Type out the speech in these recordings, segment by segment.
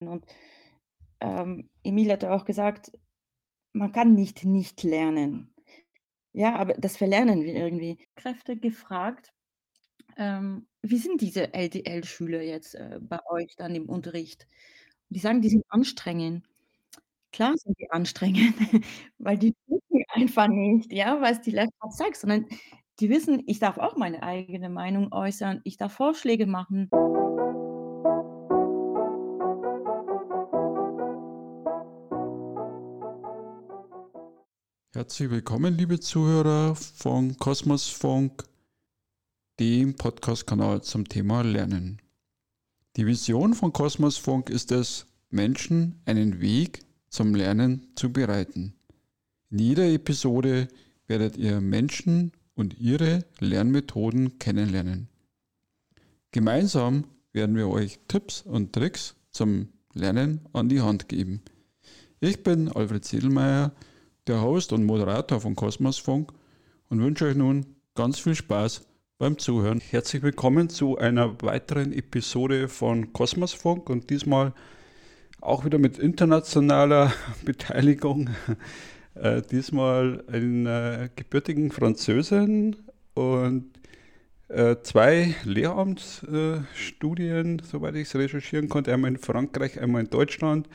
Und, ähm, Emil hat auch gesagt, man kann nicht nicht lernen. Ja, aber das verlernen wir irgendwie. Kräfte gefragt, ähm, wie sind diese LDL-Schüler jetzt, äh, bei euch dann im Unterricht? Die sagen, die sind anstrengend. Klar sind die anstrengend, weil die wissen einfach nicht, ja, was die Lehrerin sagt, sondern die wissen, ich darf auch meine eigene Meinung äußern, ich darf Vorschläge machen. Herzlich willkommen, liebe Zuhörer von Kosmos Funk, dem Podcast-Kanal zum Thema Lernen. Die Vision von Kosmos Funk ist es, Menschen einen Weg zum Lernen zu bereiten. In jeder Episode werdet ihr Menschen und ihre Lernmethoden kennenlernen. Gemeinsam werden wir euch Tipps und Tricks zum Lernen an die Hand geben. Ich bin Alfred Sedelmeier, der Host und Moderator von Kosmos Funk und wünsche euch nun ganz viel Spaß beim Zuhören. Herzlich willkommen zu einer weiteren Episode von Kosmos Funk und diesmal auch wieder mit internationaler Beteiligung. Äh, diesmal einer gebürtigen Französin und äh, zwei Lehramtsstudien, äh, soweit ich es recherchieren konnte, einmal in Frankreich, einmal in Deutschland.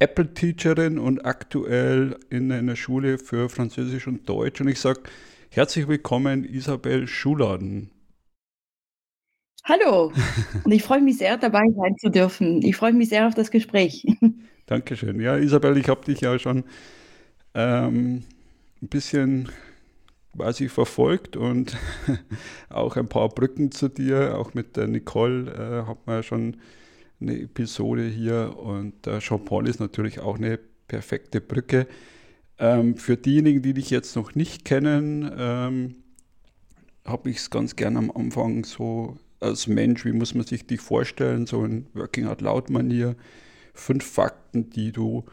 Apple-Teacherin und aktuell in einer Schule für Französisch und Deutsch. Und ich sage herzlich willkommen, Isabel Schuladen. Hallo, und ich freue mich sehr, dabei sein zu dürfen. Ich freue mich sehr auf das Gespräch. Dankeschön. Ja, Isabel, ich habe dich ja schon ähm, ein bisschen quasi verfolgt und auch ein paar Brücken zu dir, auch mit der Nicole äh, hat man ja schon eine Episode hier und äh, Jean-Paul ist natürlich auch eine perfekte Brücke. Ähm, für diejenigen, die dich jetzt noch nicht kennen, ähm, habe ich es ganz gern am Anfang so als Mensch, wie muss man sich dich vorstellen, so in Working Out Loud Manier, fünf Fakten, die du,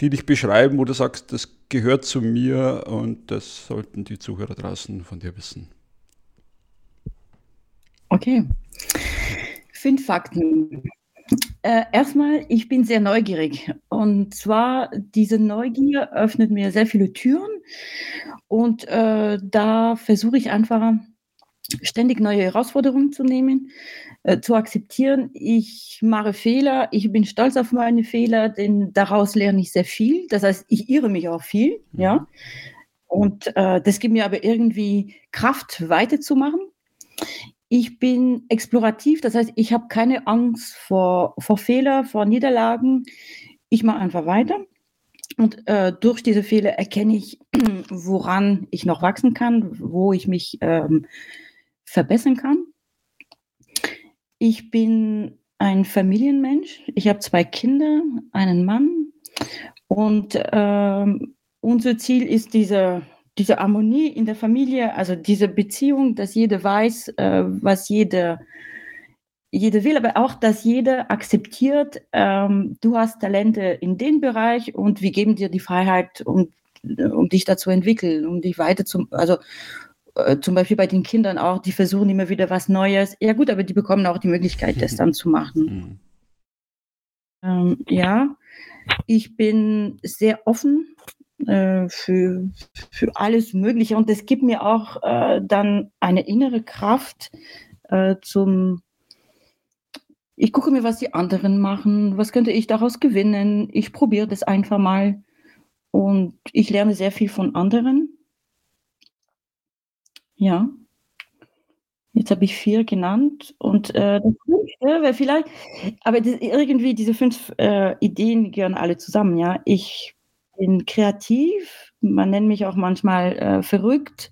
die dich beschreiben, wo du sagst, das gehört zu mir und das sollten die Zuhörer draußen von dir wissen. Okay. Fünf Fakten. Äh, erstmal, ich bin sehr neugierig. Und zwar, diese Neugier öffnet mir sehr viele Türen. Und äh, da versuche ich einfach ständig neue Herausforderungen zu nehmen, äh, zu akzeptieren. Ich mache Fehler, ich bin stolz auf meine Fehler, denn daraus lerne ich sehr viel. Das heißt, ich irre mich auch viel, mhm. ja. Und äh, das gibt mir aber irgendwie Kraft, weiterzumachen. Ich bin explorativ, das heißt, ich habe keine Angst vor, vor Fehler, vor Niederlagen. Ich mache einfach weiter. Und äh, durch diese Fehler erkenne ich, woran ich noch wachsen kann, wo ich mich ähm, verbessern kann. Ich bin ein Familienmensch. Ich habe zwei Kinder, einen Mann. Und ähm, unser Ziel ist diese, diese Harmonie in der Familie, also diese Beziehung, dass jeder weiß, äh, was jeder, jeder will, aber auch, dass jeder akzeptiert, ähm, du hast Talente in dem Bereich und wir geben dir die Freiheit, um, um dich da zu entwickeln, um dich weiter zu, also äh, zum Beispiel bei den Kindern auch, die versuchen immer wieder was Neues. Ja gut, aber die bekommen auch die Möglichkeit, das dann zu machen. Mhm. Ähm, ja, ich bin sehr offen äh, für, für alles Mögliche und es gibt mir auch äh, dann eine innere Kraft äh, zum ich gucke mir, was die anderen machen, was könnte ich daraus gewinnen. Ich probiere das einfach mal und ich lerne sehr viel von anderen. Ja. Jetzt habe ich 4 genannt und, äh, das 5., wäre vielleicht aber das irgendwie diese 5, äh, Ideen gehören alle zusammen, ja. Ich bin kreativ, man nennt mich auch manchmal, äh, verrückt.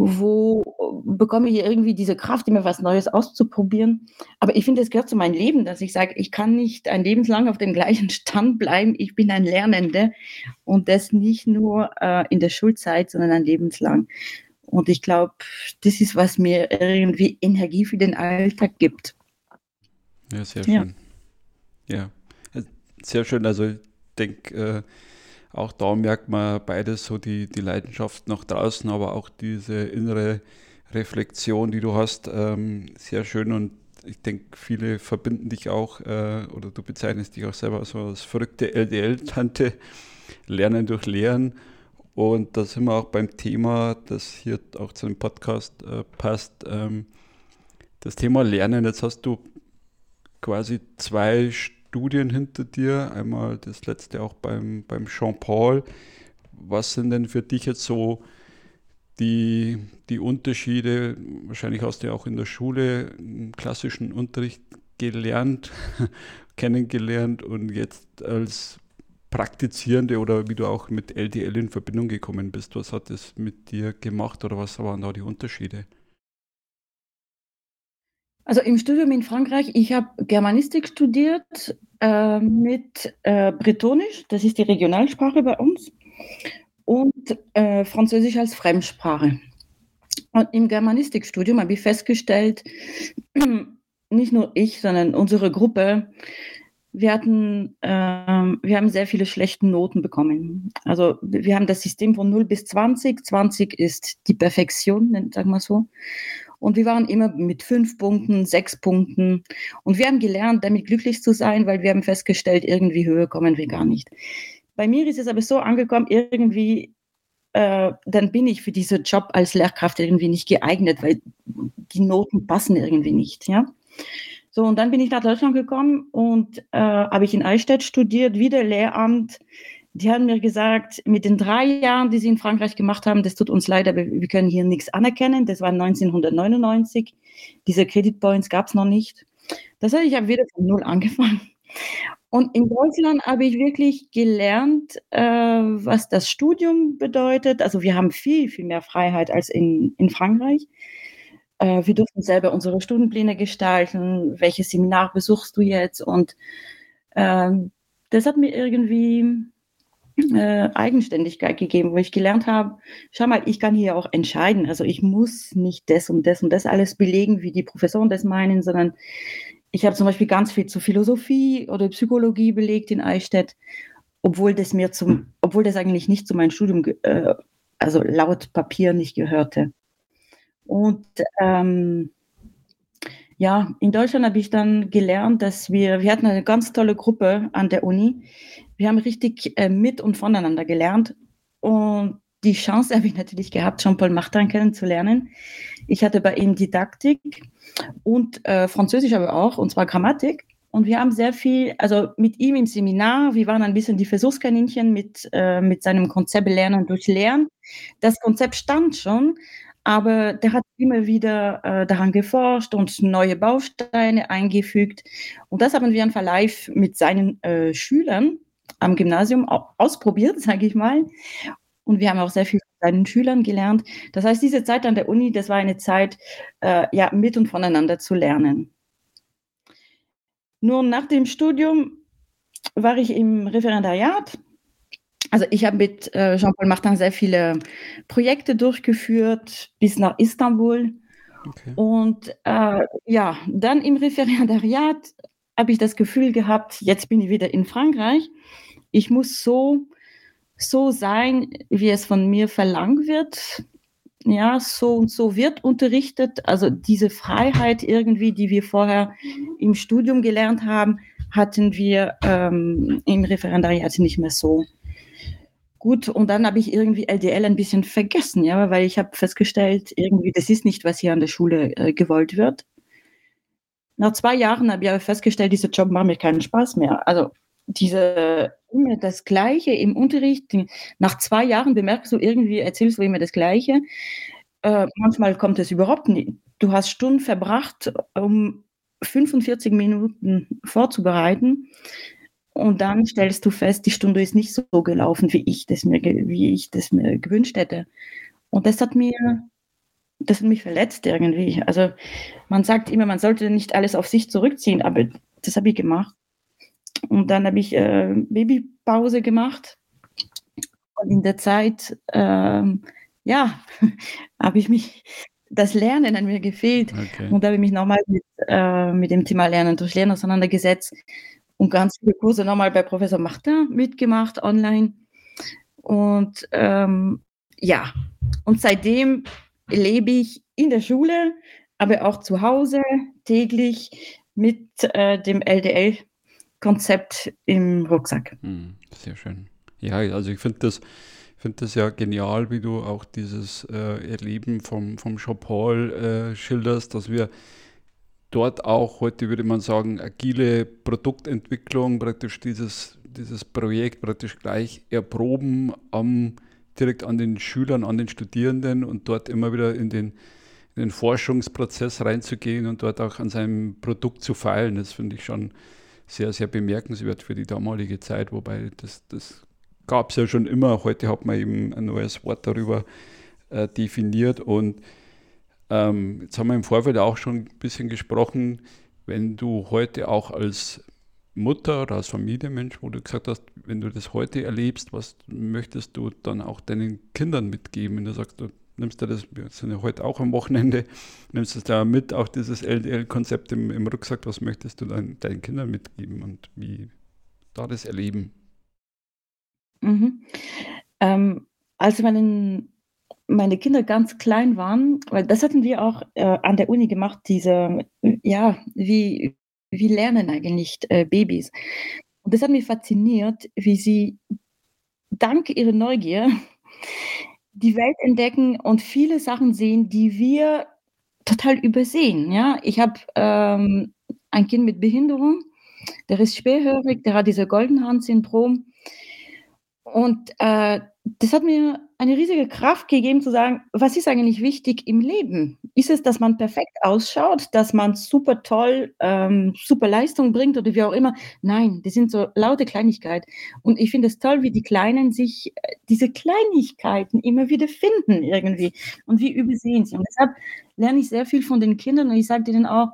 Wo bekomme ich irgendwie diese Kraft, immer was Neues auszuprobieren? Aber ich finde, es gehört zu meinem Leben, dass ich sage, ich kann nicht ein lebenslang auf dem gleichen Stand bleiben. Ich bin ein Lernender und das nicht nur, äh, in der Schulzeit, sondern ein lebenslang. Und ich glaube, das ist, was mir irgendwie Energie für den Alltag gibt. Ja, sehr schön. Ja, ja. sehr schön. Also ich denke, äh, auch da merkt man beides so die, die Leidenschaft nach draußen, aber auch diese innere Reflexion, die du hast, ähm, sehr schön. Und ich denke, viele verbinden dich auch äh, oder du bezeichnest dich auch selber so als verrückte LDL-Tante, Lernen durch Lehren. Und da sind wir auch beim Thema, das hier auch zu dem Podcast äh, passt, ähm, das Thema Lernen. Jetzt hast du quasi zwei Studien hinter dir, einmal das letzte auch beim, beim Jean-Paul. Was sind denn für dich jetzt so die, die Unterschiede, wahrscheinlich hast du ja auch in der Schule im klassischen Unterricht gelernt, kennengelernt und jetzt als Praktizierende oder wie du auch mit LDL in Verbindung gekommen bist, was hat es mit dir gemacht oder was waren da die Unterschiede? Also im Studium in Frankreich, ich habe Germanistik studiert äh, mit äh, Bretonisch, das ist die Regionalsprache bei uns und äh, Französisch als Fremdsprache. Und im Germanistikstudium habe ich festgestellt, nicht nur ich, sondern unsere Gruppe, wir hatten, äh, wir haben sehr viele schlechte Noten bekommen. Also wir haben das System von 0 bis 20. 20 ist die Perfektion, sagen wir so. Und wir waren immer mit fünf Punkten, sechs Punkten. Und wir haben gelernt, damit glücklich zu sein, weil wir haben festgestellt, irgendwie höher kommen wir gar nicht. Bei mir ist es aber so angekommen, irgendwie, äh, dann bin ich für diesen Job als Lehrkraft irgendwie nicht geeignet, weil die Noten passen irgendwie nicht, ja. So, und dann bin ich nach Deutschland gekommen und äh, habe ich in Eichstätt studiert, wieder Lehramt. Die haben mir gesagt, mit den drei Jahren, die sie in Frankreich gemacht haben, das tut uns leid, aber wir können hier nichts anerkennen. Das war 1999. Diese Credit Points gab es noch nicht. Das heißt, ich habe wieder von Null angefangen. Und in Deutschland habe ich wirklich gelernt, äh, was das Studium bedeutet. Also wir haben viel, viel mehr Freiheit als in, in Frankreich. Äh, wir durften selber unsere Stundenpläne gestalten. Welches Seminar besuchst du jetzt? Und äh, das hat mir irgendwie äh, Eigenständigkeit gegeben, wo ich gelernt habe, schau mal, ich kann hier auch entscheiden. Also ich muss nicht das und das und das alles belegen, wie die Professoren das meinen, sondern ich habe zum Beispiel ganz viel zu Philosophie oder Psychologie belegt in Eichstätt, obwohl das mir zum, obwohl das eigentlich nicht zu meinem Studium, äh, also laut Papier nicht gehörte. Und ähm, ja, in Deutschland habe ich dann gelernt, dass wir, wir hatten eine ganz tolle Gruppe an der Uni. Wir haben richtig äh, mit und voneinander gelernt. Und die Chance habe ich natürlich gehabt, Jean-Paul Martin kennenzulernen. Ich hatte bei ihm Didaktik und äh, Französisch aber auch, und zwar Grammatik. Und wir haben sehr viel, also mit ihm im Seminar, wir waren ein bisschen die Versuchskaninchen mit, äh, mit seinem Konzept Lernen durch Lernen. Das Konzept stand schon, aber der hat immer wieder äh, daran geforscht und neue Bausteine eingefügt. Und das haben wir einfach live mit seinen äh, Schülern am Gymnasium ausprobiert, sage ich mal. Und wir haben auch sehr viel von seinen Schülern gelernt. Das heißt, diese Zeit an der Uni, das war eine Zeit, äh, ja, mit und voneinander zu lernen. Nur nach dem Studium war ich im Referendariat. Also ich habe mit äh, Jean-Paul Martin sehr viele Projekte durchgeführt, bis nach Istanbul. Okay. Und äh, ja, dann im Referendariat habe ich das Gefühl gehabt, jetzt bin ich wieder in Frankreich. Ich muss so so sein, wie es von mir verlangt wird. Ja, so und so wird unterrichtet. Also diese Freiheit irgendwie, die wir vorher im Studium gelernt haben, hatten wir ähm, im Referendariat nicht mehr so. Gut, und dann habe ich irgendwie LDL ein bisschen vergessen, ja, weil ich habe festgestellt, irgendwie, das ist nicht, was hier an der Schule äh, gewollt wird. Nach zwei Jahren habe ich aber festgestellt, dieser Job macht mir keinen Spaß mehr. Also diese immer das Gleiche im Unterricht. Nach zwei Jahren bemerkst du irgendwie, erzählst du immer das Gleiche. Äh, manchmal kommt es überhaupt nicht. Du hast Stunden verbracht, um 45 Minuten vorzubereiten. Und dann stellst du fest, die Stunde ist nicht so gelaufen, wie ich das mir, wie ich das mir gewünscht hätte. Und das hat mir, das hat mich verletzt irgendwie. Also man sagt immer, man sollte nicht alles auf sich zurückziehen, aber das habe ich gemacht. Und dann habe ich äh, Babypause gemacht. Und in der Zeit, ähm, ja, habe ich mich, das Lernen an mir gefehlt. Okay. Und da habe ich mich nochmal mit, äh, mit dem Thema Lernen durch Lernen auseinandergesetzt und ganz viele Kurse nochmal bei Professor Martin mitgemacht online. Und ähm, ja, und seitdem lebe ich in der Schule aber auch zu Hause täglich mit äh, dem LDL-Konzept im Rucksack. Hm, sehr schön. Ja, also ich finde das, find das ja genial, wie du auch dieses äh, Erleben vom, vom Jean-Paul äh, schilderst, dass wir dort auch heute, würde man sagen, agile Produktentwicklung, praktisch dieses, dieses Projekt praktisch gleich erproben am, direkt an den Schülern, an den Studierenden und dort immer wieder in den, in den Forschungsprozess reinzugehen und dort auch an seinem Produkt zu feilen. Das finde ich schon sehr, sehr bemerkenswert für die damalige Zeit, wobei das, das gab es ja schon immer. Heute hat man eben ein neues Wort darüber äh, definiert und ähm, jetzt haben wir im Vorfeld auch schon ein bisschen gesprochen, wenn du heute auch als Mutter oder als Familienmensch, wo du gesagt hast, wenn du das heute erlebst, was möchtest du dann auch deinen Kindern mitgeben? Wenn du sagst, du nimmst du das, wir sind ja heute auch am Wochenende, nimmst du da mit, auch dieses LDL-Konzept im, im, Rucksack, was möchtest du dann deinen Kindern mitgeben und wie da das erleben? Mhm. Ähm, also meinen meine Kinder ganz klein waren, weil das hatten wir auch äh, an der Uni gemacht, diese, ja, wie, wie lernen eigentlich äh, Babys. Und das hat mich fasziniert, wie sie dank ihrer Neugier die Welt entdecken und viele Sachen sehen, die wir total übersehen. Ja? Ich habe ähm, ein Kind mit Behinderung, der ist schwerhörig, der hat diese Goldenhand-Syndrom. Und äh, das hat mir eine riesige Kraft gegeben zu sagen, was ist eigentlich wichtig im Leben? Ist es, dass man perfekt ausschaut, dass man super toll, ähm, super Leistung bringt oder wie auch immer? Nein, das sind so laute Kleinigkeiten. Und ich finde es toll, wie die Kleinen sich äh, diese Kleinigkeiten immer wieder finden irgendwie und wie übersehen sie. Und deshalb lerne ich sehr viel von den Kindern und ich sage denen auch,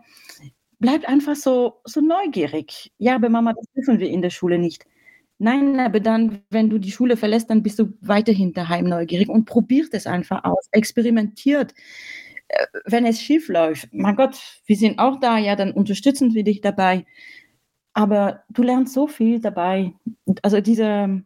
bleibt einfach so, so neugierig. Ja, aber Mama, das dürfen wir in der Schule nicht. Nein, aber dann, wenn du die Schule verlässt, dann bist du weiterhin daheim neugierig und probiert es einfach aus, experimentiert. Äh, wenn es schief läuft, mein Gott, wir sind auch da, ja, dann unterstützen wir dich dabei. Aber du lernst so viel dabei. Also diese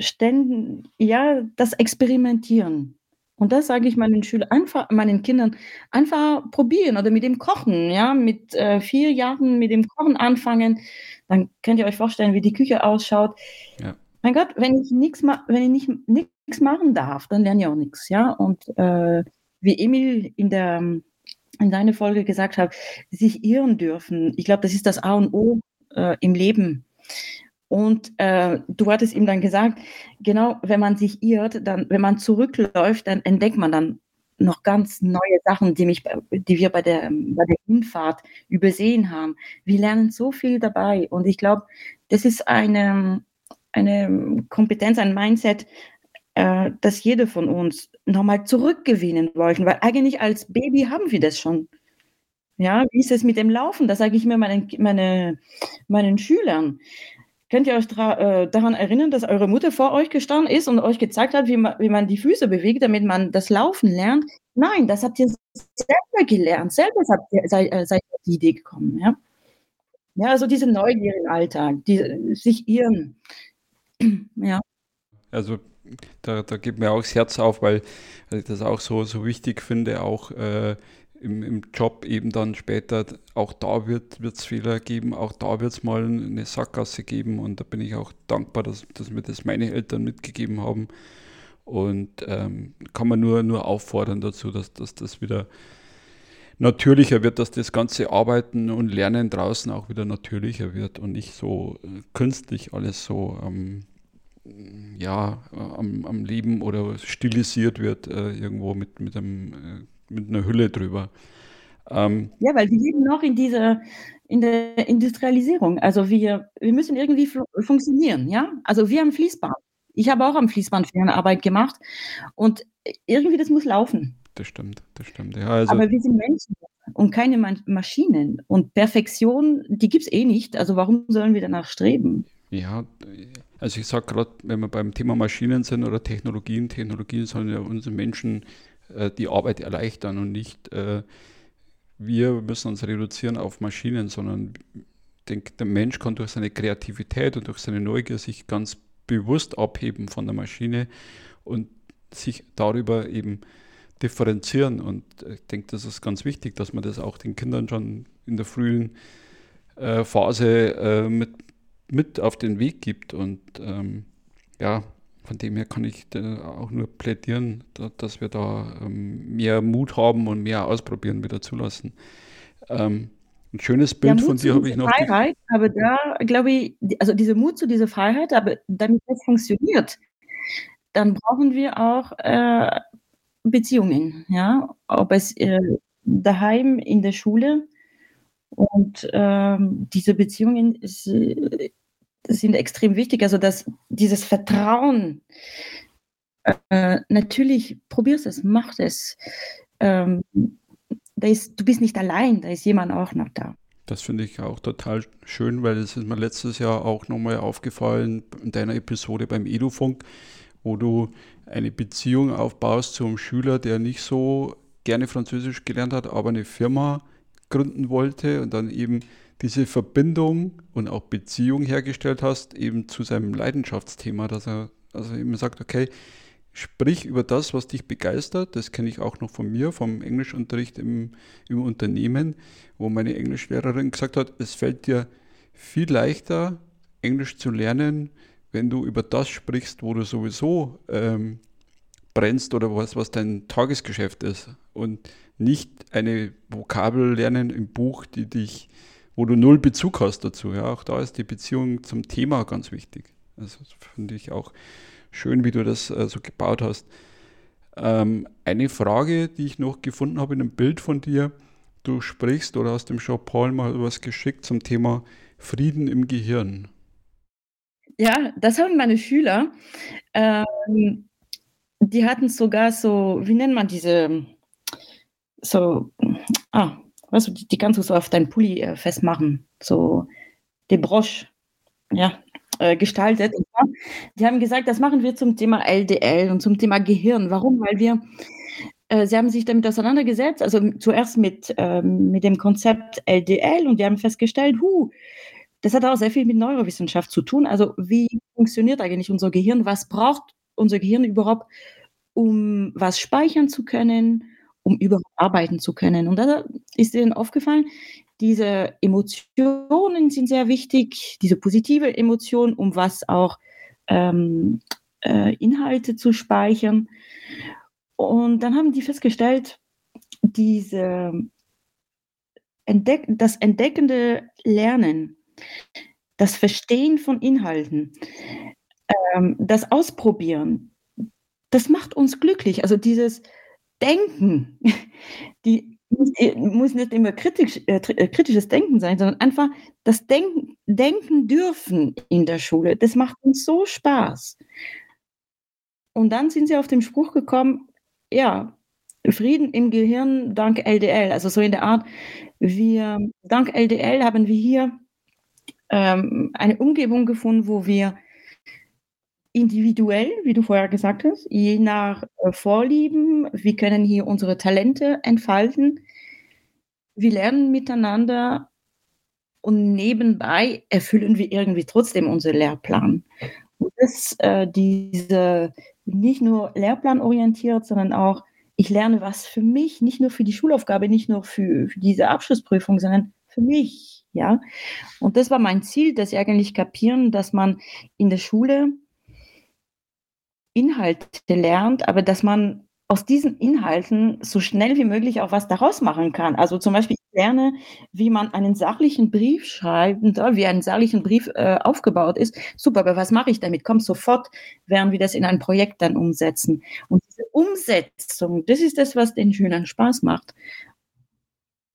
Ständen, ja, das Experimentieren. Und das sage ich meinen Schülern, einfach, meinen Kindern, einfach probieren oder mit dem Kochen, ja, mit äh, vier Jahren mit dem Kochen anfangen, dann könnt ihr euch vorstellen, wie die Küche ausschaut. Ja. Mein Gott, wenn ich nichts wenn ich nicht nichts machen darf, dann lerne ich auch nichts, ja. Und äh, wie Emil in der in seiner Folge gesagt hat, sich irren dürfen. Ich glaube, das ist das A und O äh, im Leben. Und äh, du hattest ihm dann gesagt, genau, wenn man sich irrt, dann, wenn man zurückläuft, dann entdeckt man dann noch ganz neue Sachen, die, mich, die wir bei der, bei der Hinfahrt übersehen haben. Wir lernen so viel dabei und ich glaube, das ist eine, eine Kompetenz, ein Mindset, äh, das jeder von uns nochmal zurückgewinnen wollen, weil eigentlich als Baby haben wir das schon. Ja, wie ist es mit dem Laufen? Das sage ich mir meinen, meine, meinen Schülern. Könnt ihr euch äh, daran erinnern, dass eure Mutter vor euch gestanden ist und euch gezeigt hat, wie man, wie man die Füße bewegt, damit man das Laufen lernt? Nein, das habt ihr selber gelernt. Selber seid ihr, seid, äh, seid die Idee gekommen. Ja? ja, also diese Neugier im Alltag, die, sich irren. ja. Also da, da geht mir auch das Herz auf, weil, weil ich das auch so, so wichtig finde, auch äh, im, im Job eben dann später, auch da wird es Fehler geben, auch da wird es mal eine Sackgasse geben und da bin ich auch dankbar, dass, dass mir das meine Eltern mitgegeben haben. Und ähm, kann man nur, nur auffordern dazu, dass, dass das wieder natürlicher wird, dass das ganze Arbeiten und Lernen draußen auch wieder natürlicher wird und nicht so äh, künstlich alles so ähm, ja, am, am Leben oder stilisiert wird äh, irgendwo mit, mit einem äh, mit einer Hülle drüber. Ähm, ja, weil wir leben noch in dieser in der Industrialisierung. Also wir, wir müssen irgendwie funktionieren, ja. Also wir haben Fließband. Ich habe auch am Fließband Arbeit gemacht und irgendwie das muss laufen. Das stimmt, das stimmt. Ja, also Aber wir sind Menschen und keine Maschinen. Und Perfektion, die gibt es eh nicht. Also warum sollen wir danach streben? Ja, also ich sage gerade, wenn wir beim Thema Maschinen sind oder Technologien, Technologien sollen ja unsere Menschen äh, die Arbeit erleichtern und nicht äh, wir müssen uns reduzieren auf Maschinen, sondern denke, der Mensch kann durch seine Kreativität und durch seine Neugier sich ganz bewusst abheben von der Maschine und sich darüber eben differenzieren. Und ich denke, das ist ganz wichtig, dass man das auch den Kindern schon in der frühen äh, Phase äh, mit, mit auf den Weg gibt. Und ähm, ja, von dem her kann ich auch nur plädieren, dass wir da ähm, mehr Mut haben und mehr ausprobieren, wieder zulassen. Ähm, ein schönes Bild ja, von dir habe ich noch. Freiheit, aber da glaube ich, also diese Mut zu dieser Freiheit, aber damit das funktioniert, dann brauchen wir auch äh, Beziehungen, ja, ob es äh, daheim in der Schule und ähm, diese Beziehungen ist, sind extrem wichtig. Also dass dieses Vertrauen, äh, natürlich probierst es, mach es. Ähm, da ist, du bist nicht allein, da ist jemand auch noch da. Das finde ich auch total schön, weil es ist mir letztes Jahr auch nochmal aufgefallen in deiner Episode beim Edufunk, wo du eine Beziehung aufbaust zu einem Schüler, der nicht so gerne Französisch gelernt hat, aber eine Firma gründen wollte und dann eben diese Verbindung und auch Beziehung hergestellt hast, eben zu seinem Leidenschaftsthema, dass er also eben sagt, okay, sprich über das, was dich begeistert. Das kenne ich auch noch von mir, vom Englischunterricht im, im Unternehmen, wo meine Englischlehrerin gesagt hat, es fällt dir viel leichter, Englisch zu lernen, wenn du über das sprichst, wo du sowieso ähm, brennst oder was, was dein Tagesgeschäft ist und nicht eine Vokabel lernen im Buch, die dich, wo du null Bezug hast dazu. Ja, auch da ist die Beziehung zum Thema ganz wichtig. Also finde ich auch schön, wie du das äh, so gebaut hast. Ähm, eine Frage, die ich noch gefunden habe in einem Bild von dir, du sprichst oder hast dem Jean-Paul mal was geschickt zum Thema Frieden im Gehirn. Ja, das haben meine Schüler. Ähm, die hatten sogar so, wie nennt man diese, so, ah, weißt du, die, die kannst du so auf deinen Pulli äh, festmachen, so die Broche, ja, äh, gestaltet. die haben gesagt, das machen wir zum Thema LDL und zum Thema Gehirn. Warum? Weil wir, äh, sie haben sich damit auseinandergesetzt, also zuerst mit, ähm, mit dem Konzept LDL und die haben festgestellt, huh, das hat auch sehr viel mit Neurowissenschaft zu tun. Also wie funktioniert eigentlich unser Gehirn? Was braucht unser Gehirn überhaupt, um was speichern zu können, um überhaupt arbeiten zu können? Und da ist ihnen aufgefallen, diese Emotionen sind sehr wichtig, diese positive Emotion, um was auch ähm, äh, Inhalte zu speichern. Und dann haben die festgestellt, diese Entdeck das entdeckende Lernen das Verstehen von Inhalten, ähm, das Ausprobieren, das macht uns glücklich. Also dieses Denken, die muss nicht immer kritisch, äh, äh, kritisches Denken sein, sondern einfach das Denken, Denken dürfen in der Schule. Das macht uns so Spaß. Und dann sind sie auf den Spruch gekommen, ja, Frieden im Gehirn dank LDL. Also so in der Art, wir, dank LDL haben wir hier ähm, eine Umgebung gefunden, wo wir individuell, wie du vorher gesagt hast, je nach äh, Vorlieben, wir können hier unsere Talente entfalten. Wir lernen miteinander und nebenbei erfüllen wir irgendwie trotzdem unseren Lehrplan. Und das, äh, diese nicht nur lehrplanorientiert, sondern auch, ich lerne was für mich, nicht nur für die Schulaufgabe, nicht nur für, für diese Abschlussprüfung, sondern für mich ja. Und das war mein Ziel, dass sie eigentlich kapieren, dass man in der Schule Inhalte lernt, aber dass man aus diesen Inhalten so schnell wie möglich auch was daraus machen kann. Also zum Beispiel ich lerne, wie man einen sachlichen Brief schreibt, wie ein sachlichen Brief äh, aufgebaut ist. Super, aber was mache ich damit? Komm sofort, während wir das in ein Projekt dann umsetzen. Und diese Umsetzung, das ist das, was den Schülern Spaß macht.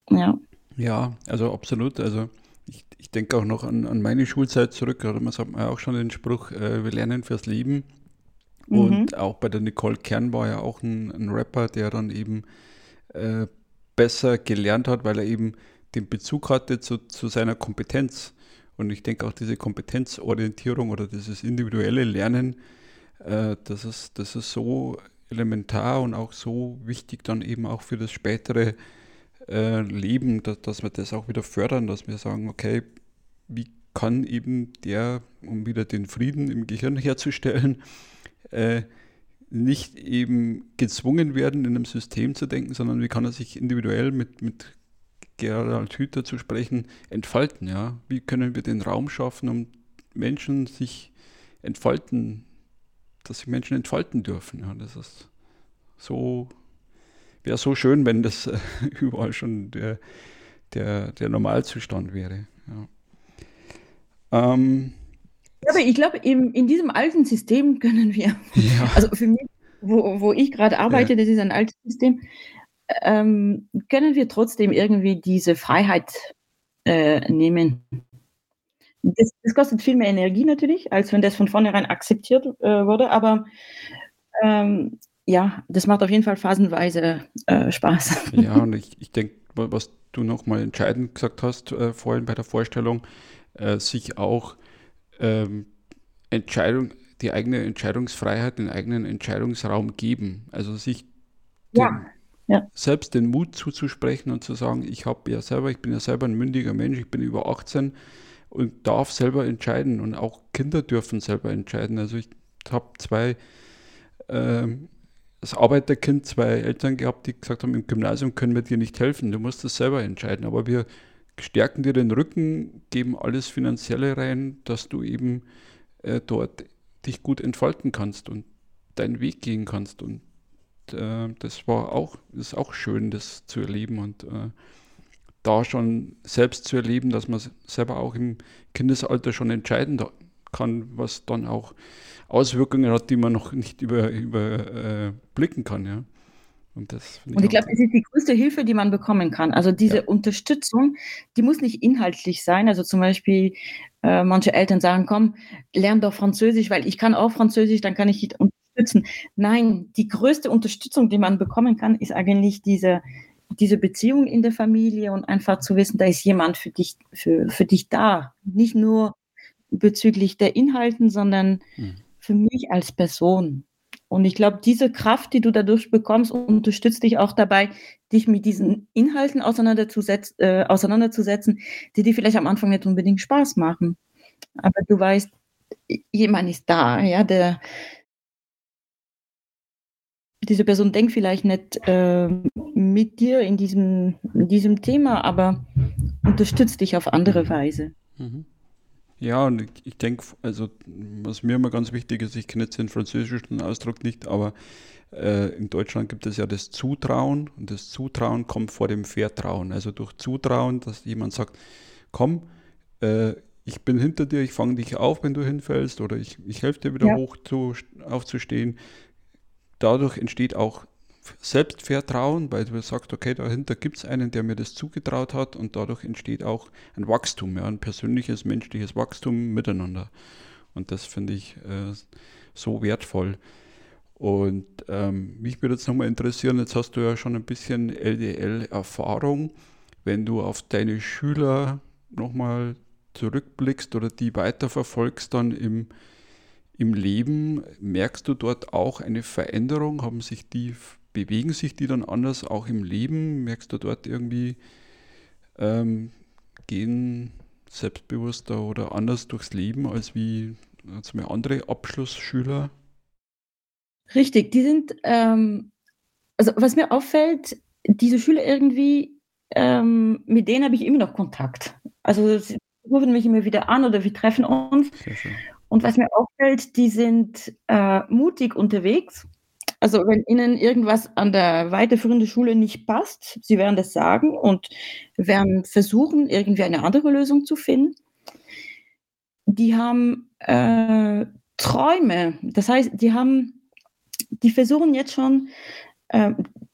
Ja. Ja, also absolut. Also ich, ich denke auch noch an, an meine Schulzeit zurück. Da hat man auch schon den Spruch, äh, wir lernen fürs Leben. Mhm. Und auch bei der Nicole Kern war ja auch ein, ein Rapper, der dann eben äh, besser gelernt hat, weil er eben den Bezug hatte zu, zu seiner Kompetenz. Und ich denke auch diese Kompetenzorientierung oder dieses individuelle Lernen, äh, das, ist, das ist so elementar und auch so wichtig dann eben auch für das spätere äh, leben, dass, dass wir das auch wieder fördern, dass wir sagen, okay, wie kann eben der, um wieder den Frieden im Gehirn herzustellen, äh, nicht eben gezwungen werden, in einem System zu denken, sondern wie kann er sich individuell mit, mit Gerald Hüther zu sprechen, entfalten, ja? Wie können wir den Raum schaffen, um Menschen sich entfalten, dass sich Menschen entfalten dürfen, ja? Das ist so, wäre so schön, wenn das äh, überall schon der, der, der Normalzustand wäre, ja. Ähm, aber ich glaube, in diesem alten System können wir, ja. also für mich, wo, wo ich gerade arbeite, ja. das ist ein altes System, ähm, können wir trotzdem irgendwie diese Freiheit äh, nehmen. Das, das, kostet viel mehr Energie natürlich, als wenn das von vornherein akzeptiert äh, wurde, aber ähm, ja, das macht auf jeden Fall phasenweise äh, Spaß. Ja, und ich, ich denke, was du nochmal entscheidend gesagt hast äh, vorhin bei der Vorstellung, äh, sich auch ähm, Entscheidung, die eigene Entscheidungsfreiheit, den eigenen Entscheidungsraum geben. Also sich ja, ja. selbst den Mut zuzusprechen und zu sagen, ich habe ja selber, ich bin ja selber ein mündiger Mensch, ich bin über 18 und darf selber entscheiden. Und auch Kinder dürfen selber entscheiden. Also ich habe zwei, ähm, als Arbeiterkind zwei Eltern gehabt, die gesagt haben, im Gymnasium können wir dir nicht helfen, du musst das selber entscheiden. Aber wir stärken dir den Rücken, geben alles Finanzielle rein, dass du eben äh, dort dich gut entfalten kannst und deinen Weg gehen kannst. Und äh, das war auch, ist auch schön, das zu erleben und äh, da schon selbst zu erleben, dass man selber auch im Kindesalter schon entscheiden kann, was dann auch Auswirkungen hat, die man noch nicht überblicken über, äh, kann. Ja. Und, das und ich, ich glaube, das ist die größte Hilfe, die man bekommen kann. Also diese ja. Unterstützung, die muss nicht inhaltlich sein. Also zum Beispiel, äh, manche Eltern sagen, komm, lern doch Französisch, weil ich kann auch Französisch, dann kann ich dich unterstützen. Nein, die größte Unterstützung, die man bekommen kann, ist eigentlich diese, diese Beziehung in der Familie und einfach zu wissen, da ist jemand für dich, für, für dich da. Nicht nur bezüglich der Inhalten, sondern mhm. für mich als Person. Und ich glaube, diese Kraft, die du dadurch bekommst, unterstützt dich auch dabei, dich mit diesen Inhalten auseinanderzusetzen, äh, auseinanderzusetzen, die dir vielleicht am Anfang nicht unbedingt Spaß machen. Aber du weißt, jemand ist da, ja, der diese Person denkt vielleicht nicht äh, mit dir in diesem, in diesem Thema, aber unterstützt dich auf andere Weise. Mhm. Ja, und ich, denke, also was mir immer ganz wichtig ist, ich kenne jetzt den französischen Ausdruck nicht, aber äh, in Deutschland gibt es ja das Zutrauen und das Zutrauen kommt vor dem Vertrauen. Also durch Zutrauen, dass jemand sagt, komm, äh, ich bin hinter dir, ich fange dich auf, wenn du hinfällst oder ich, ich helfe dir wieder ja. hoch zu, aufzustehen. Dadurch entsteht auch Selbstvertrauen, weil du sagst, okay, dahinter gibt es einen, der mir das zugetraut hat und dadurch entsteht auch ein Wachstum, ja, ein persönliches, menschliches Wachstum miteinander. Und das finde ich äh, so wertvoll. Und ähm, mich würde jetzt nochmal interessieren, jetzt hast du ja schon ein bisschen LDL-Erfahrung, wenn du auf deine Schüler nochmal zurückblickst oder die weiterverfolgst dann im, im Leben, merkst du dort auch eine Veränderung? Haben sich die bewegen sich die dann anders auch im Leben? Merkst du dort irgendwie, ähm, gehen selbstbewusster oder anders durchs Leben als wie als andere Abschlussschüler? Richtig, die sind, ähm, also was mir auffällt, diese Schüler irgendwie, ähm, mit denen habe ich immer noch Kontakt. Also sie rufen mich immer wieder an oder wir treffen uns. Und was mir auffällt, die sind äh, mutig unterwegs also wenn Ihnen irgendwas an der weiterführenden Schule nicht passt, Sie werden das sagen und werden versuchen, irgendwie eine andere Lösung zu finden. Die haben äh, Träume, das heißt, die haben, die versuchen jetzt schon, äh,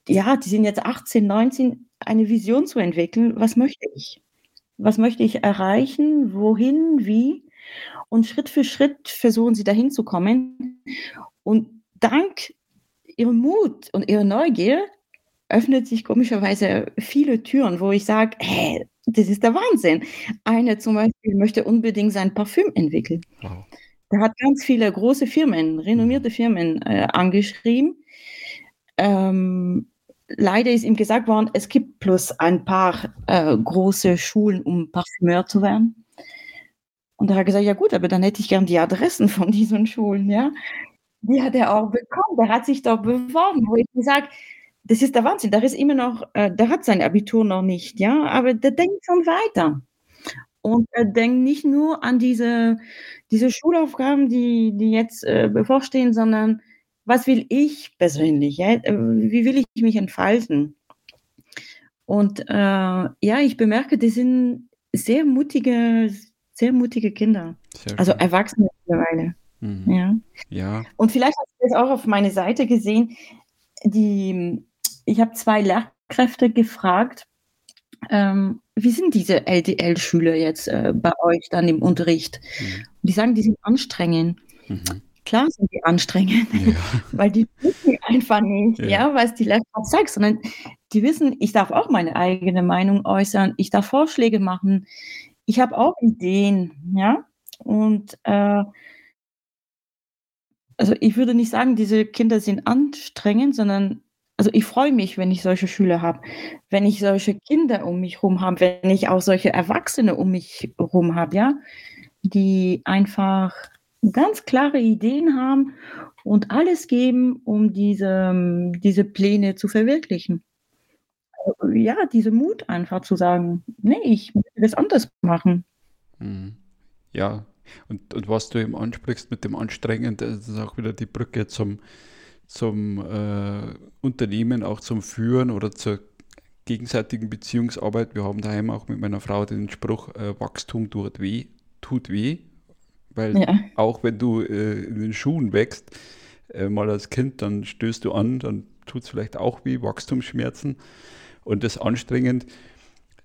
ja, die sind jetzt 18, 19, eine Vision zu entwickeln. Was möchte ich? Was möchte ich erreichen? Wohin? Wie? Und Schritt für Schritt versuchen sie dahin zu kommen. Und dank ihrem Mut und ihrer Neugier öffnet sich komischerweise viele Türen, wo ich sage, hey, das ist der Wahnsinn. Eine zum Beispiel möchte unbedingt sein Parfüm entwickeln. Wow. Da hat ganz viele große Firmen, renommierte mhm. Firmen äh, angeschrieben. Ähm, leider ist ihm gesagt worden, es gibt plus ein paar äh, große Schulen, um Parfümeur zu werden. Und da hat er gesagt, ja gut, aber dann hätte ich gern die Adressen von diesen Schulen, ja. Die hat er auch bekommen. Der hat sich doch beworben, wo ich sage, das ist der Wahnsinn. Der ist immer noch, äh, der hat sein Abitur noch nicht, ja, aber der denkt schon weiter. Und er denkt nicht nur an diese, diese Schulaufgaben, die, die jetzt äh, bevorstehen, sondern was will ich persönlich? Ja? Äh, wie will ich mich entfalten? Und äh, ja, ich bemerke, die sind sehr mutige, sehr mutige Kinder. Sehr also Erwachsene mittlerweile. Mhm. Ja. ja. Und vielleicht hast du es auch auf meine Seite gesehen. Die, ich habe zwei Lehrkräfte gefragt, ähm, wie sind diese LDL-Schüler jetzt äh, bei euch dann im Unterricht? Mhm. Die sagen, die sind anstrengend. Mhm. Klar sind die anstrengend, ja. weil die wissen einfach nicht, ja, ja was die Lehrkraft sagt, sondern die wissen, ich darf auch meine eigene Meinung äußern, ich darf Vorschläge machen, ich habe auch Ideen, ja. Und äh, also ich würde nicht sagen, diese Kinder sind anstrengend, sondern also ich freue mich, wenn ich solche Schüler habe, wenn ich solche Kinder um mich herum habe, wenn ich auch solche Erwachsene um mich herum habe, ja, die einfach ganz klare Ideen haben und alles geben, um diese, diese Pläne zu verwirklichen. Ja, diese Mut einfach zu sagen, nee, ich will das anders machen. Mhm. Ja, und, und was du eben ansprichst mit dem Anstrengend, das ist auch wieder die Brücke zum, zum äh, Unternehmen, auch zum Führen oder zur gegenseitigen Beziehungsarbeit. Wir haben daheim auch mit meiner Frau den Spruch, äh, Wachstum tut weh, tut weh. Weil ja. auch wenn du äh, in den Schuhen wächst, äh, mal als Kind, dann stößt du an, dann tut es vielleicht auch weh, Wachstumsschmerzen. Und das anstrengend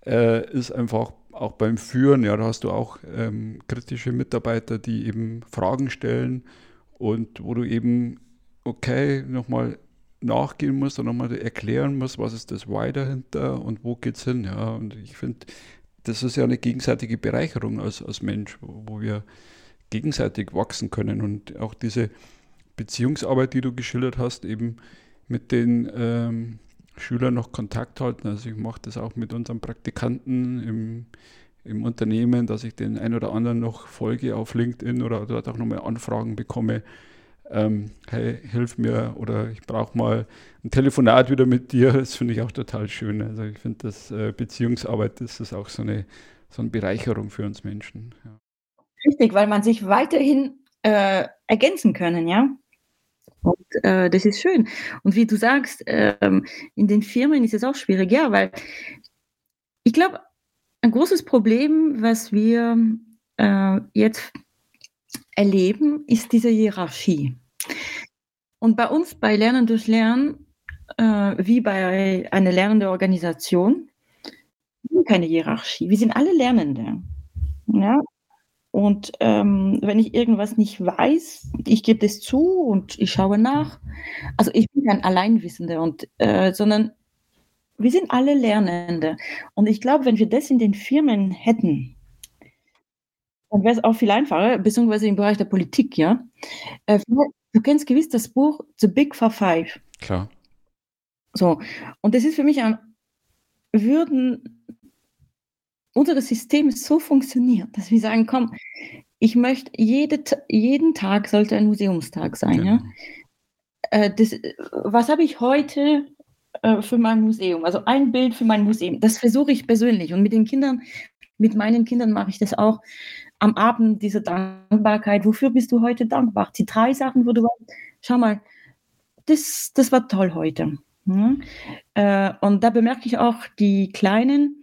äh, ist einfach auch beim Führen, ja, da hast du auch ähm, kritische Mitarbeiter, die eben Fragen stellen und wo du eben, okay, nochmal nachgehen musst und nochmal erklären musst, was ist das Why dahinter und wo geht's hin, ja. Und ich finde, das ist ja eine gegenseitige Bereicherung als, als Mensch, wo, wir gegenseitig wachsen können und auch diese Beziehungsarbeit, die du geschildert hast, eben mit den ähm, Schülern noch Kontakt halten. Also ich mache das auch mit unseren Praktikanten im, im Unternehmen, dass ich den einen oder anderen noch folge auf LinkedIn oder dort auch nochmal Anfragen bekomme. Ähm, hey, hilf mir oder ich brauche mal ein Telefonat wieder mit dir. Das finde ich auch total schön. Also ich finde, dass äh, Beziehungsarbeit das ist auch so eine, so eine Bereicherung für uns Menschen. Ja. Richtig, weil man sich weiterhin äh, ergänzen können, ja. Und äh, das ist schön. Und wie du sagst, ähm, in den Firmen ist es auch schwierig, ja, weil ich glaube, ein großes Problem, was wir äh, jetzt erleben, ist diese Hierarchie. Und bei uns bei Lernen durch Lernen, äh, wie bei einer lernenden Organisation, keine Hierarchie. Wir sind alle Lernende. Ja? Und ähm, wenn ich irgendwas nicht weiß, ich gebe das zu und ich schaue nach. Also ich bin kein Alleinwissender, und, äh, sondern wir sind alle Lernende. Und ich glaube, wenn wir das in den Firmen hätten, dann wäre es auch viel einfacher, beziehungsweise im Bereich der Politik, ja. Äh, du kennst gewiss das Buch The Big for Five. Klar. So, und das ist für mich ein, würden unser System so funktioniert, dass wir sagen, komm, ich möchte jede, jeden Tag sollte ein Museumstag sein. Genau. Ja? Äh, das, was habe ich heute äh, für mein Museum? Also ein Bild für mein Museum. Das versuche ich persönlich. Und mit den Kindern, mit meinen Kindern mache ich das auch am Abend, diese Dankbarkeit. Wofür bist du heute dankbar? Die drei Sachen, wo du schau mal, das, das war toll heute. Ja? Äh, und da bemerke ich auch die Kleinen,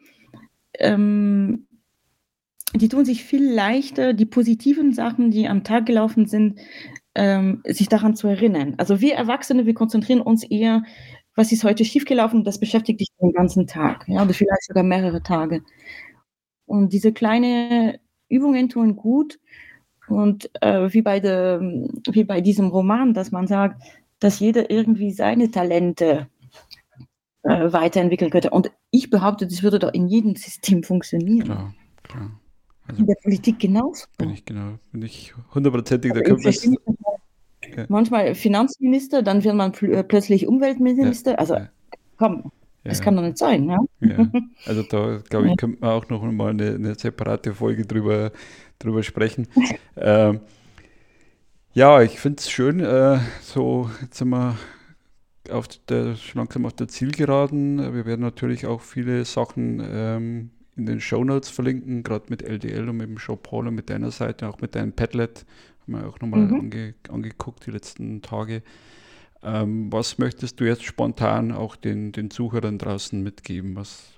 ähm, die tun sich viel leichter, die positiven Sachen, die am Tag gelaufen sind, ähm, sich daran zu erinnern. Also wir Erwachsene, wir konzentrieren uns eher, was ist heute schiefgelaufen, das beschäftigt dich den ganzen Tag, ja, oder vielleicht sogar mehrere Tage. Und diese kleinen Übungen tun gut. Und äh, wie, bei de, wie bei diesem Roman, dass man sagt, dass jeder irgendwie seine Talente äh, weiterentwickeln könnte. Und ich behaupte, das würde doch in jedem System funktionieren. Klar, klar. Also in der Politik genauso. Bin ich genau, bin ich hundertprozentig also der ja. Manchmal Finanzminister, dann wird man pl äh, plötzlich Umweltminister. Ja, also ja. komm, das kann doch nicht sein. Ja? Also da, glaube ich, könnte man auch noch mal eine, eine separate Folge drüber, drüber sprechen. ähm, Ja, ich finde es schön, äh, so jetzt sind wir auf der, langsam auf der Zielgeraden. Wir werden natürlich auch viele Sachen ähm, in den Show Notes verlinken, gerade mit LDL und mit dem Show Paul und mit deiner Seite, auch mit deinem Padlet. Haben wir auch nochmal mhm. ange, angeguckt die letzten Tage. Ähm, was möchtest du jetzt spontan auch den, den Zuhörern draußen mitgeben? Was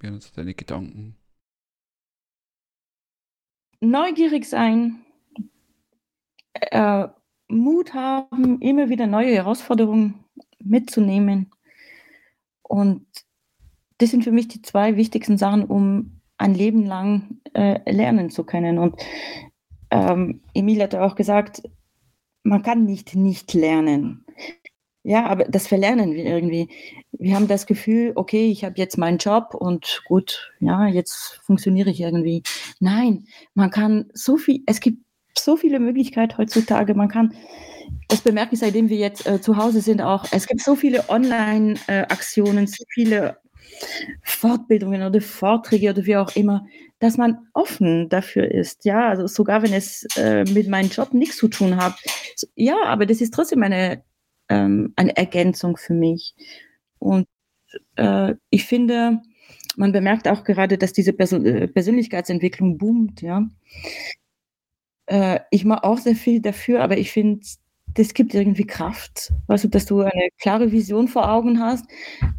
wären jetzt deine Gedanken? Neugierig sein, äh, Mut haben, immer wieder neue Herausforderungen mitzunehmen. Und das sind für mich die zwei wichtigsten Sachen, um ein Leben lang äh, lernen zu können. Und ähm, Emil hat auch gesagt, man kann nicht nicht lernen. Ja, aber das verlernen wir irgendwie. Wir haben das Gefühl, okay, ich habe jetzt meinen Job und gut, ja, jetzt funktioniere ich irgendwie. Nein, man kann so viel, es gibt so viele Möglichkeiten heutzutage. Man kann, das bemerke ich, seitdem wir jetzt äh, zu Hause sind, auch, es gibt so viele Online-Aktionen, so viele Fortbildungen oder Vorträge oder wie auch immer, dass man offen dafür ist. Ja, also sogar wenn es äh, mit meinem Job nichts zu tun hat. Ja, aber das ist trotzdem eine, ähm, eine Ergänzung für mich. Und äh, ich finde, man bemerkt auch gerade, dass diese Persön äh, Persönlichkeitsentwicklung boomt. Ja. Äh, ich mache auch sehr viel dafür, aber ich finde, das gibt irgendwie Kraft. Weißt du, dass du eine klare Vision vor Augen hast,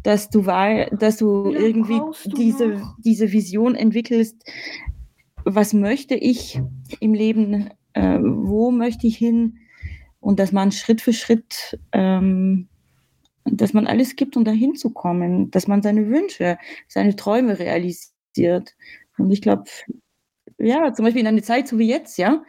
dass du dass du ja, irgendwie du diese, diese Vision entwickelst, was möchte ich im Leben, äh, wo möchte ich hin? Und dass man Schritt für Schritt, ähm, dass man alles gibt, um dahin zu kommen, dass man seine Wünsche, seine Träume realisiert. Und ich glaube, ja, zum Beispiel in einer Zeit so wie jetzt, ja,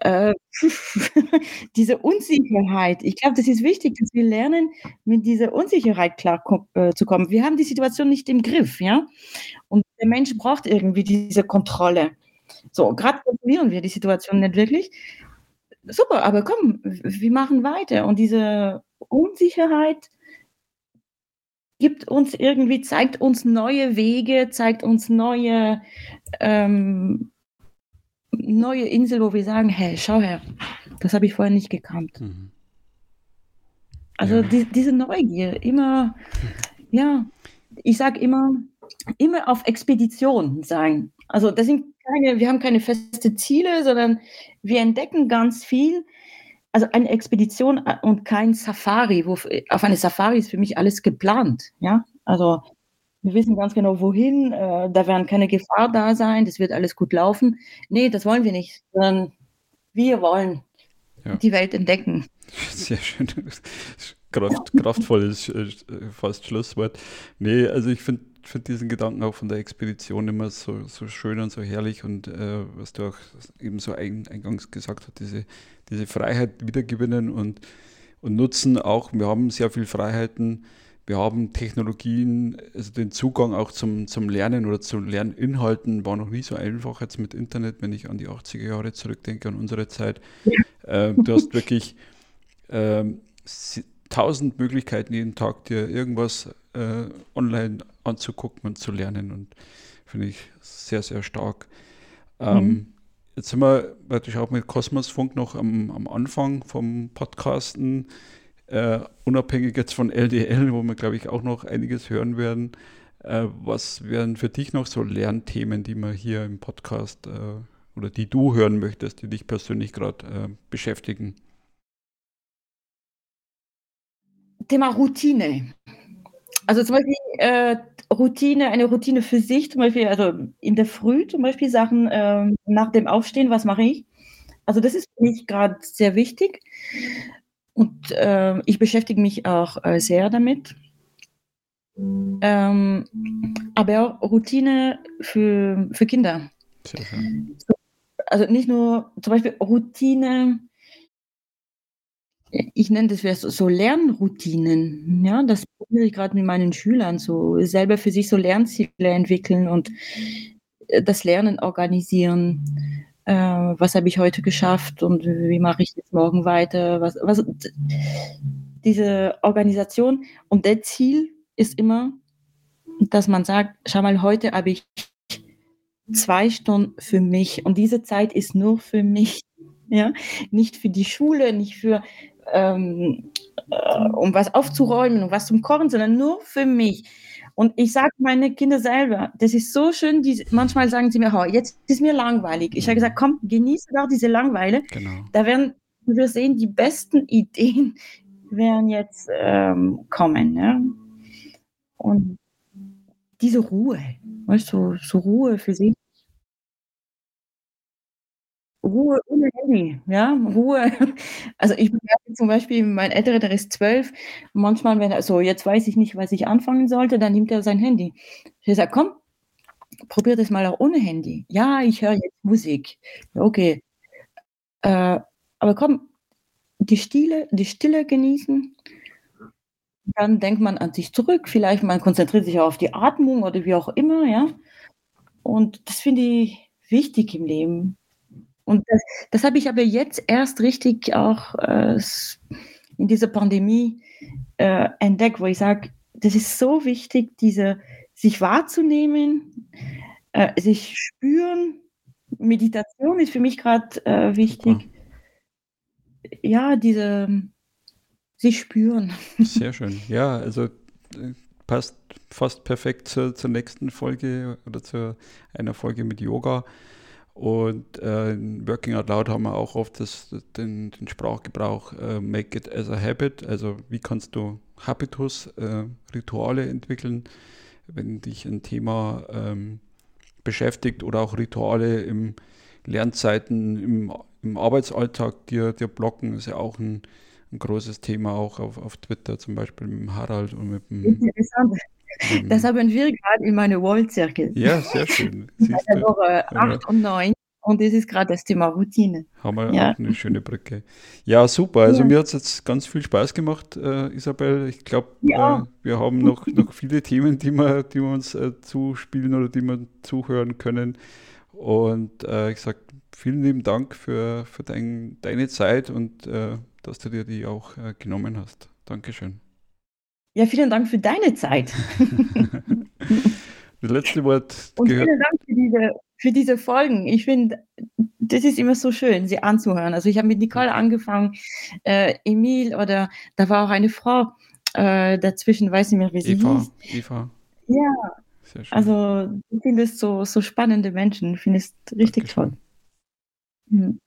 äh, diese Unsicherheit. Ich glaube, das ist wichtig, dass wir lernen, mit dieser Unsicherheit klar äh. Wir haben die Situation nicht im Griff, ja. Und der Mensch braucht irgendwie diese Kontrolle. So, gerade kontrollieren wir die Situation nicht wirklich. Super, aber komm, wir machen weiter. Und diese Unsicherheit gibt uns irgendwie, zeigt uns neue Wege, zeigt uns neue ähm, neue Insel, wo wir sagen, hey, schau her, das habe ich vorher nicht gekannt. Mhm. Also ja. die, diese Neugier, immer, ja, ich sage immer, immer auf Expedition sein. Also das sind keine, wir haben keine feste Ziele, sondern wir entdecken ganz viel. Also eine Expedition und kein Safari. Wo, auf eine Safari ist für mich alles geplant. Ja, also wir wissen ganz genau, wohin, äh, da werden keine Gefahr da sein, das wird alles gut laufen. Ne, das wollen wir nicht, sondern wir wollen ja. die Welt entdecken. Sehr schön. Kraft, kraftvolles äh, fast Schlusswort. Nee, also ich finde find diesen Gedanken auch von der Expedition immer so, so schön und so herrlich und äh, was du auch eben so ein, eingangs gesagt hast, diese, diese Freiheit wiedergewinnen und, und nutzen auch. Wir haben sehr viele Freiheiten wir haben Technologien, also den Zugang auch zum, zum Lernen oder zu Lerninhalten war noch nie so einfach jetzt mit Internet, wenn ich an die 80er Jahre zurückdenke, an unsere Zeit. Äh, du hast wirklich äh, tausend Möglichkeiten jeden Tag, dir irgendwas äh, online anzugucken und zu lernen und finde ich sehr, sehr stark. Ähm, mhm. Jetzt sind wir natürlich auch mit Kosmosfunk noch am, am Anfang vom Podcasten äh, unabhängig jetzt von LDL, wo wir, glaube ich, auch noch einiges hören werden. Äh, was wären für dich noch so Lernthemen, die wir hier im Podcast äh, oder die du hören möchtest, die dich persönlich gerade äh, beschäftigen? Thema Routine. Also zum Beispiel äh, Routine, eine Routine für sich, zum Beispiel, also in der Früh zum Beispiel Sachen ähm, nach dem Aufstehen, was mache ich? Also das ist für mich gerade sehr wichtig. Und äh, ich beschäftige mich auch äh, sehr damit. Ähm, aber auch Routine für, für Kinder. Also nicht nur zum Beispiel Routine, ich nenne das so Lernroutinen. Ja, das probiere ich gerade mit meinen Schülern, so selber für sich so Lernziele entwickeln und äh, das Lernen organisieren äh, was habe ich heute geschafft und wie mache ich jetzt morgen weiter, was, was, diese Organisation und der Ziel ist immer, dass man sagt, schau mal, heute habe ich zwei Stunden für mich und diese Zeit ist nur für mich. ja, nicht für die Schule, nicht für, ähm, äh, um was aufzuräumen und was zum Kochen, sondern nur für mich. Und ich sage meine Kinder selber, das ist so schön, die, manchmal sagen sie mir, oh, jetzt ist mir langweilig. Ich habe gesagt, komm, genieße doch diese Langweile. Genau. Da werden wir sehen, die besten Ideen werden jetzt ähm, kommen. Ja? Und diese Ruhe, weißt du, so Ruhe für sich. Handy, ja, Ruhe. Also, ich merke zum Beispiel, mein Älterer, der ist 12, manchmal, wenn er so: „Jetzt weiß ich nicht, was ich anfangen sollte“, dann nimmt er sein Handy. Ich sage: „Komm, probier das mal auch ohne Handy.“ „Ja, ich höre jetzt Musik.“ „Okay.“ Äh, aber komm, die Stille die Stille genießen. Dann denkt man an sich zurück, vielleicht man konzentriert sich auf die Atmung oder wie auch immer, ja? Und das finde ich wichtig im Leben. Und das das habe ich aber jetzt erst richtig auch, äh, in dieser Pandemie, äh, entdeckt, wo ich sage, das ist so wichtig, diese sich wahrzunehmen, äh, sich spüren. Meditation ist für mich grad, äh, wichtig. Ja, diese sich spüren. Sehr schön. Ja, also, äh, passt fast perfekt zur zur nächsten Folge oder zu einer Folge mit Yoga. Und, äh, in Working Out Loud haben wir auch oft das den den Sprachgebrauch, äh, make it as a habit. Also, wie kannst du Habitus, äh, Rituale entwickeln, wenn dich ein Thema, ähm, beschäftigt oder auch Rituale im Lernzeiten, im im Arbeitsalltag dir dir blocken, ist ja auch 'n 'n großes Thema auch auf auf Twitter, zum Beispiel mit dem Harald und mit dem Interessant. Das dem haben wir grad in meinem Wall-Zirkel. Ja, sehr schön. Der du? Woche Ja. 8 und 9 und das ist grad das Thema Routine. Haben wir Ja. auch 'ne schöne Brücke. Ja, super. Also, Ja. mir hat's jetzt ganz viel Spaß gemacht, äh, Isabel. Ich glaube, Ja. äh, wir haben noch noch viele Themen, die wir die wir uns, äh, zuspielen oder die wir zuhören können. Und, äh, ich sage vielen lieben Dank für für dein deine Zeit und, äh, dass du dir die auch, äh, genommen hast. Dankeschön. Ja, vielen Dank für deine Zeit. Das letzte Wort Und vielen Dank für diese für diese Folgen. Ich finde, das ist immer so schön, sie anzuhören. Also, ich habe mit Nicole angefangen, äh, Emil oder da war auch eine Frau, äh, dazwischen, weiß nicht mehr, wie sie Eva, hieß. Eva. Ja, Sehr schön. also, ich finde es so so spannende Menschen, finde es richtig toll. Dankeschön. Mhm.